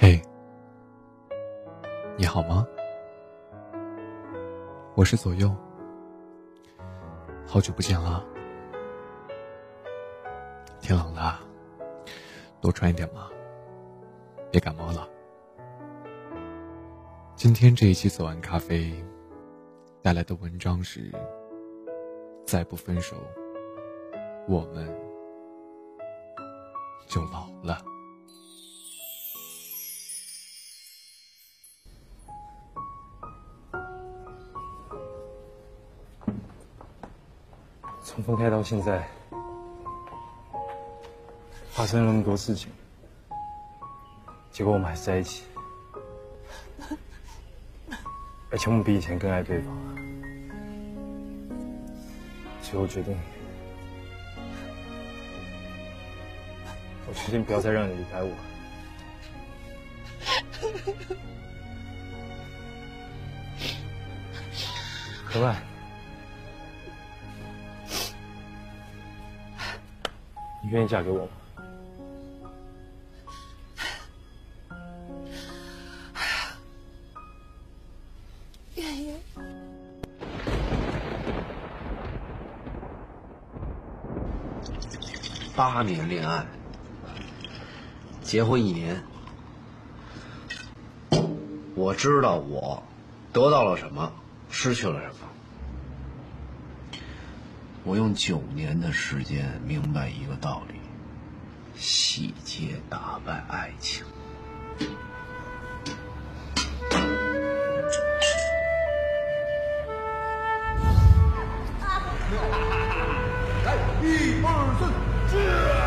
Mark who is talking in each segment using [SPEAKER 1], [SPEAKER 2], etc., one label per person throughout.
[SPEAKER 1] 嘿，你好吗？我是左右，好久不见了。天冷了，多穿一点嘛，别感冒了。今天这一期左岸咖啡带来的文章是：再不分手，我们就老了。
[SPEAKER 2] 从分开到现在，发生了那么多事情，结果我们还是在一起，而且我们比以前更爱对方，所以我决定，我决定不要再让你离开我。何曼。你愿意嫁给我吗？
[SPEAKER 3] 愿意。
[SPEAKER 4] 八年恋爱，结婚一年，我知道我得到了什么，失去了什么。我用九年的时间明白一个道理：细节打败爱情。
[SPEAKER 5] 来，一二三，
[SPEAKER 6] 接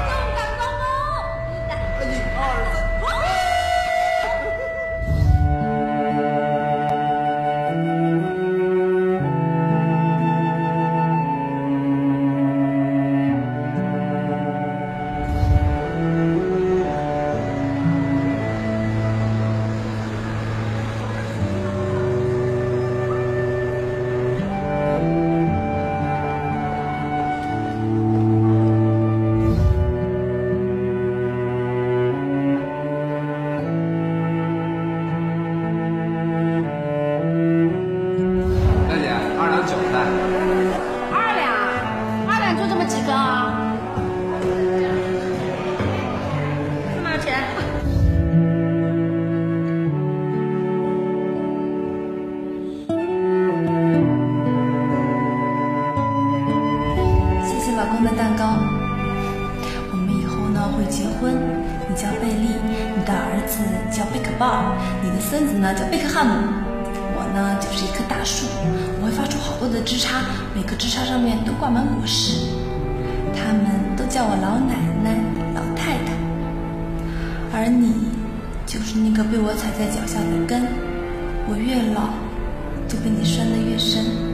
[SPEAKER 6] 呢叫贝克汉姆，我呢就是一棵大树，我会发出好多的枝杈，每个枝杈上面都挂满果实。他们都叫我老奶奶、老太太，而你就是那个被我踩在脚下的根，我越老就被你拴得越深。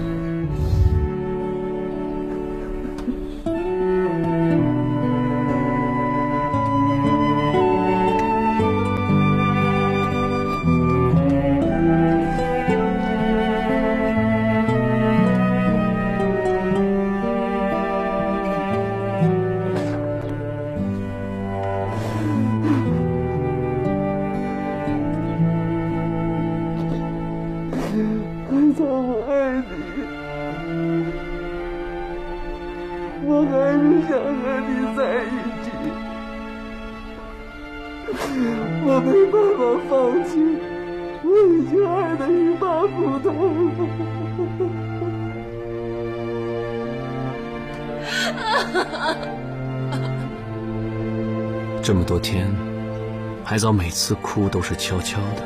[SPEAKER 5] 我还是想和你在一起，我没办法放弃，我已经爱得一塌糊涂
[SPEAKER 4] 这么多天，海藻每次哭都是悄悄的，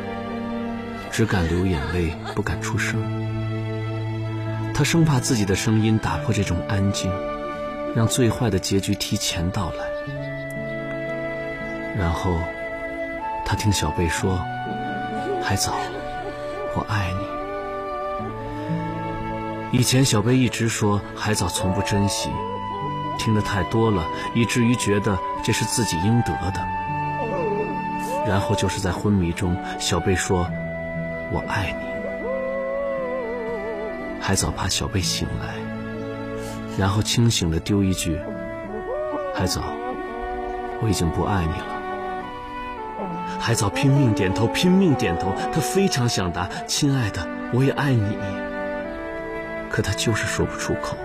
[SPEAKER 4] 只敢流眼泪，不敢出声。他生怕自己的声音打破这种安静，让最坏的结局提前到来。然后，他听小贝说：“海藻，我爱你。”以前小贝一直说海藻从不珍惜，听得太多了，以至于觉得这是自己应得的。然后就是在昏迷中，小贝说：“我爱你。”海藻怕小贝醒来，然后清醒的丢一句：“海藻，我已经不爱你了。”海藻拼命点头，拼命点头。他非常想答：“亲爱的，我也爱你。”可他就是说不出口。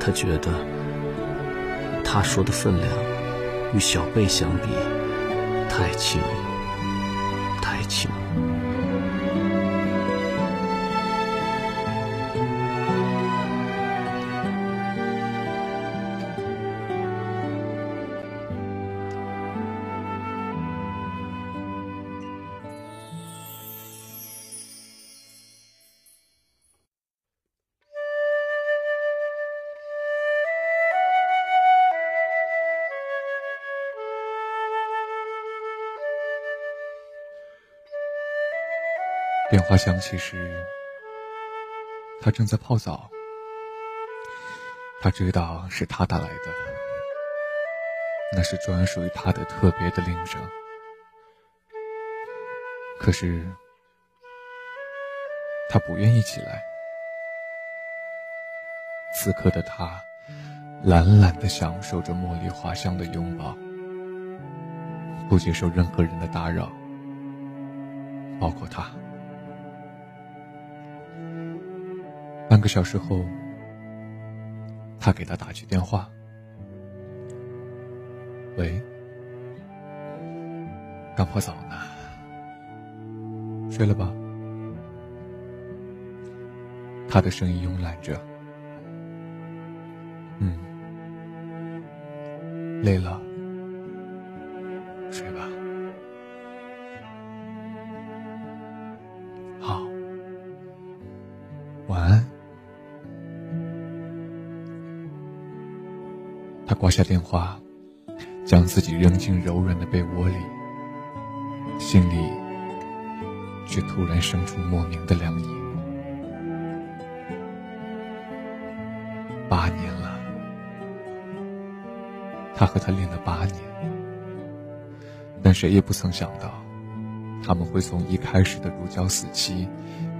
[SPEAKER 4] 他觉得，他说的分量，与小贝相比，太轻，太轻。
[SPEAKER 1] 电话响起时，他正在泡澡。他知道是他打来的，那是专属于他的特别的铃声。可是，他不愿意起来。此刻的他，懒懒的享受着茉莉花香的拥抱，不接受任何人的打扰，包括他。个小时后，他给他打去电话。喂，刚泡澡呢，睡了吧？他的声音慵懒着。嗯，累了，挂下电话，将自己扔进柔软的被窝里，心里却突然生出莫名的凉意。八年了，他和他恋了八年，但谁也不曾想到，他们会从一开始的如胶似漆，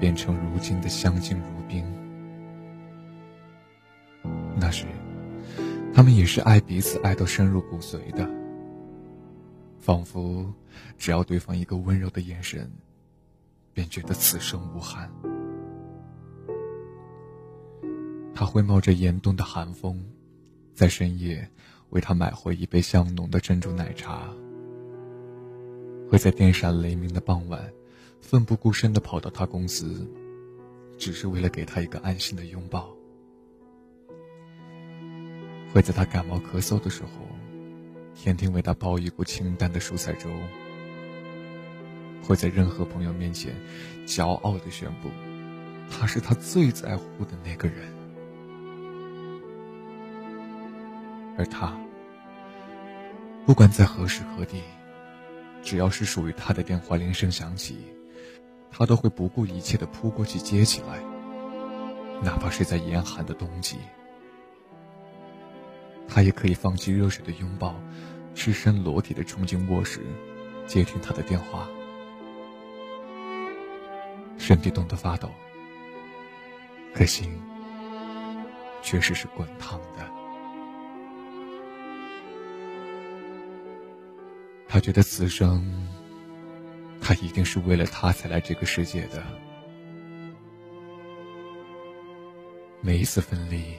[SPEAKER 1] 变成如今的相敬如宾。那时。他们也是爱彼此，爱到深入骨髓的，仿佛只要对方一个温柔的眼神，便觉得此生无憾。他会冒着严冬的寒风，在深夜为他买回一杯香浓的珍珠奶茶；会在电闪雷鸣的傍晚，奋不顾身地跑到他公司，只是为了给他一个安心的拥抱。会在他感冒咳嗽的时候，天天为他煲一锅清淡的蔬菜粥；会在任何朋友面前，骄傲的宣布，他是他最在乎的那个人。而他，不管在何时何地，只要是属于他的电话铃声响起，他都会不顾一切的扑过去接起来，哪怕是在严寒的冬季。他也可以放弃热水的拥抱，赤身裸体的冲进卧室，接听他的电话。身体冻得发抖，可心确实是滚烫的。他觉得此生，他一定是为了他才来这个世界的。每一次分离。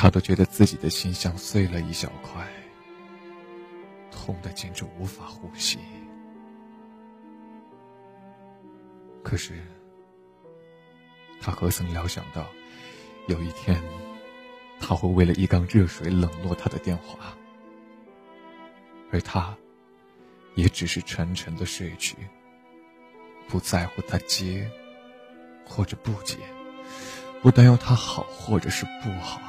[SPEAKER 1] 他都觉得自己的心像碎了一小块，痛的简直无法呼吸。可是，他何曾料想到，有一天，他会为了一缸热水冷落他的电话，而他，也只是沉沉的睡去，不在乎他接，或者不接，不担忧他好或者是不好。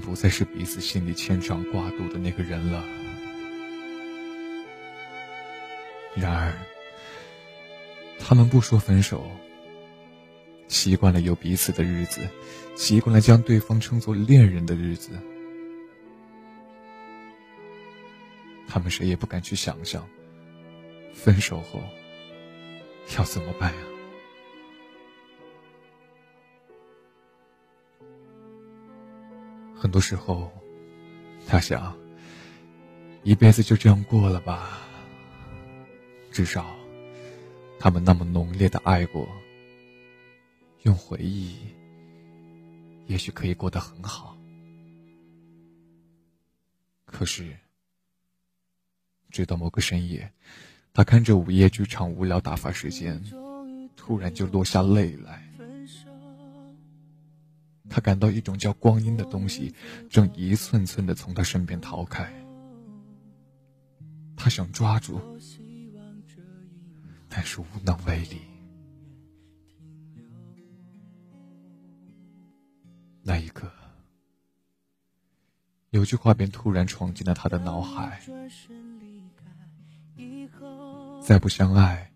[SPEAKER 1] 不再是彼此心里牵肠挂肚的那个人了。然而，他们不说分手，习惯了有彼此的日子，习惯了将对方称作恋人的日子。他们谁也不敢去想象，分手后要怎么办呀？很多时候，他想，一辈子就这样过了吧。至少，他们那么浓烈的爱过，用回忆，也许可以过得很好。可是，直到某个深夜，他看着午夜剧场无聊打发时间，突然就落下泪来。他感到一种叫光阴的东西，正一寸寸的从他身边逃开。他想抓住，但是无能为力。那一刻，有句话便突然闯进了他的脑海：再不相爱，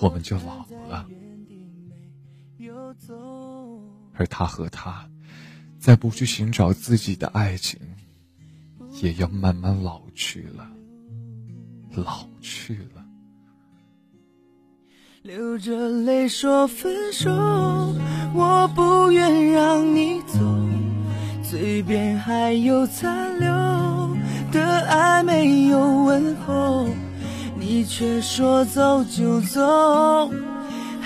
[SPEAKER 1] 我们就老了。而他和她，再不去寻找自己的爱情，也要慢慢老去了，老去了。
[SPEAKER 7] 流着泪说分手，我不愿让你走，嘴边还有残留的爱没有问候，你却说走就走，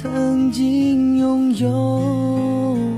[SPEAKER 7] 曾经拥有。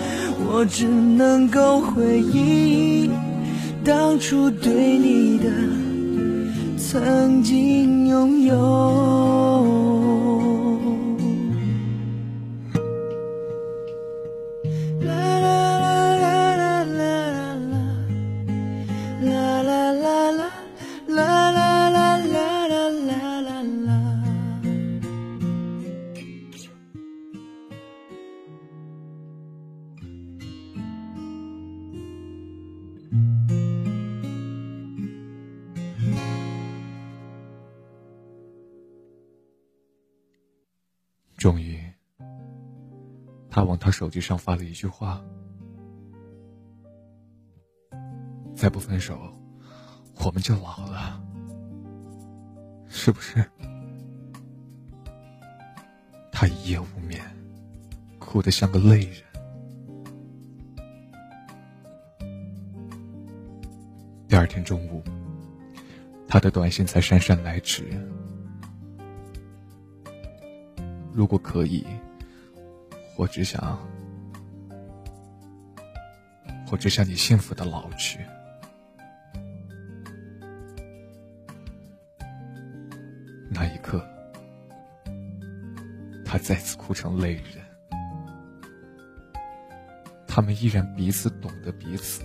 [SPEAKER 7] 我只能够回忆当初对你的曾经拥有。
[SPEAKER 1] 手机上发了一句话：“再不分手，我们就老了，是不是？”他一夜无眠，哭得像个泪人。第二天中午，他的短信才姗姗来迟。如果可以，我只想，我只想你幸福的老去。那一刻，他再次哭成泪人。他们依然彼此懂得彼此，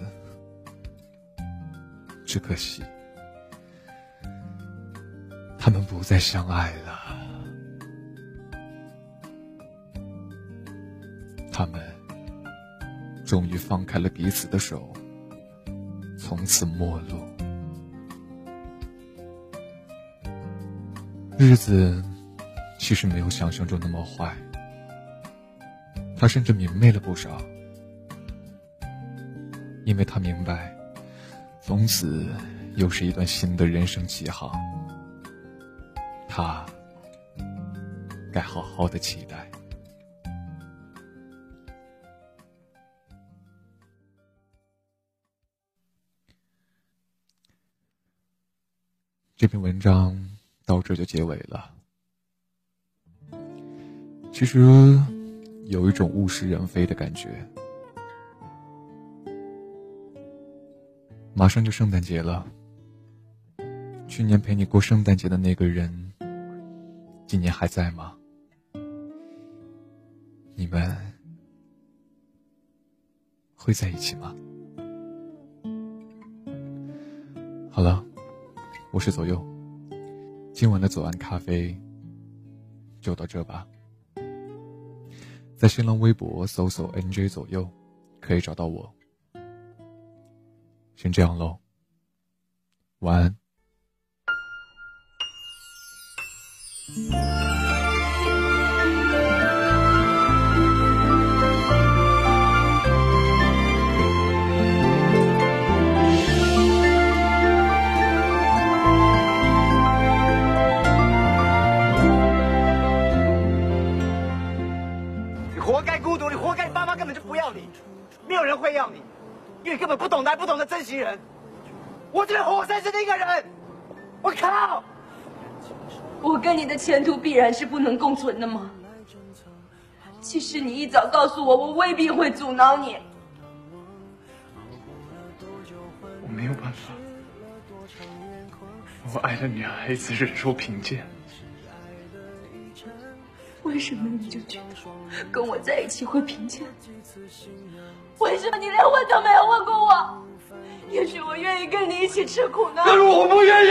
[SPEAKER 1] 只可惜，他们不再相爱了，终于放开了彼此的手，从此陌路。日子其实没有想象中那么坏，他甚至明媚了不少，因为他明白，从此又是一段新的人生起航，他该好好的期待。这篇文章。到这就结尾了。其实有一种物是人非的感觉。马上就圣诞节了，去年陪你过圣诞节的那个人，今年还在吗？你们会在一起吗？好了，我是左右。今晚的左岸咖啡就到这吧，在新浪微博搜索 “nj 左右”，可以找到我。先这样喽，晚安。
[SPEAKER 8] 会要你，因为根本不懂得不懂得珍惜人。我只活生生的一个人，我靠！
[SPEAKER 6] 我跟你的前途必然是不能共存的吗？其实你一早告诉我，我未必会阻挠你。
[SPEAKER 1] 我没有办法，我爱的女孩子忍受贫贱。
[SPEAKER 6] 为什么你就觉得跟我在一起会贫贱？为什么你连问都没有问过我？也许我愿意跟你一起吃苦呢。
[SPEAKER 8] 但是我不愿意。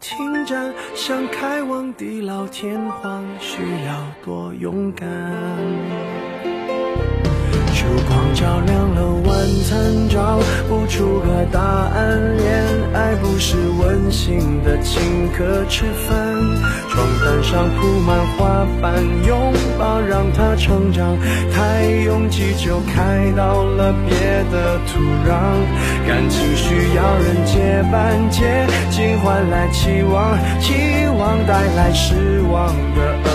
[SPEAKER 5] 停站，想开往地老天荒，需要多勇敢。烛光照亮，不出个答案。恋爱不是温馨的请客吃饭，床单上铺满花瓣，拥抱让它成长。太拥挤就开到了别的土壤。感情需要人接班，接近换来期望，期望带来失望的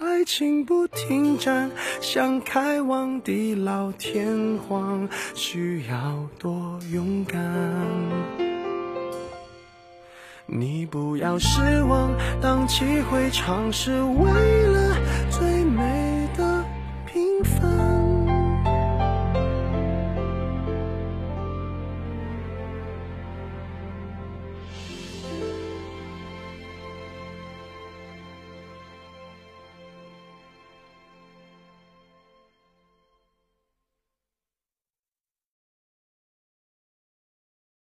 [SPEAKER 5] 爱情不停站，想开往地老天荒，需要多勇敢。你不要失望，当机会尝试为了。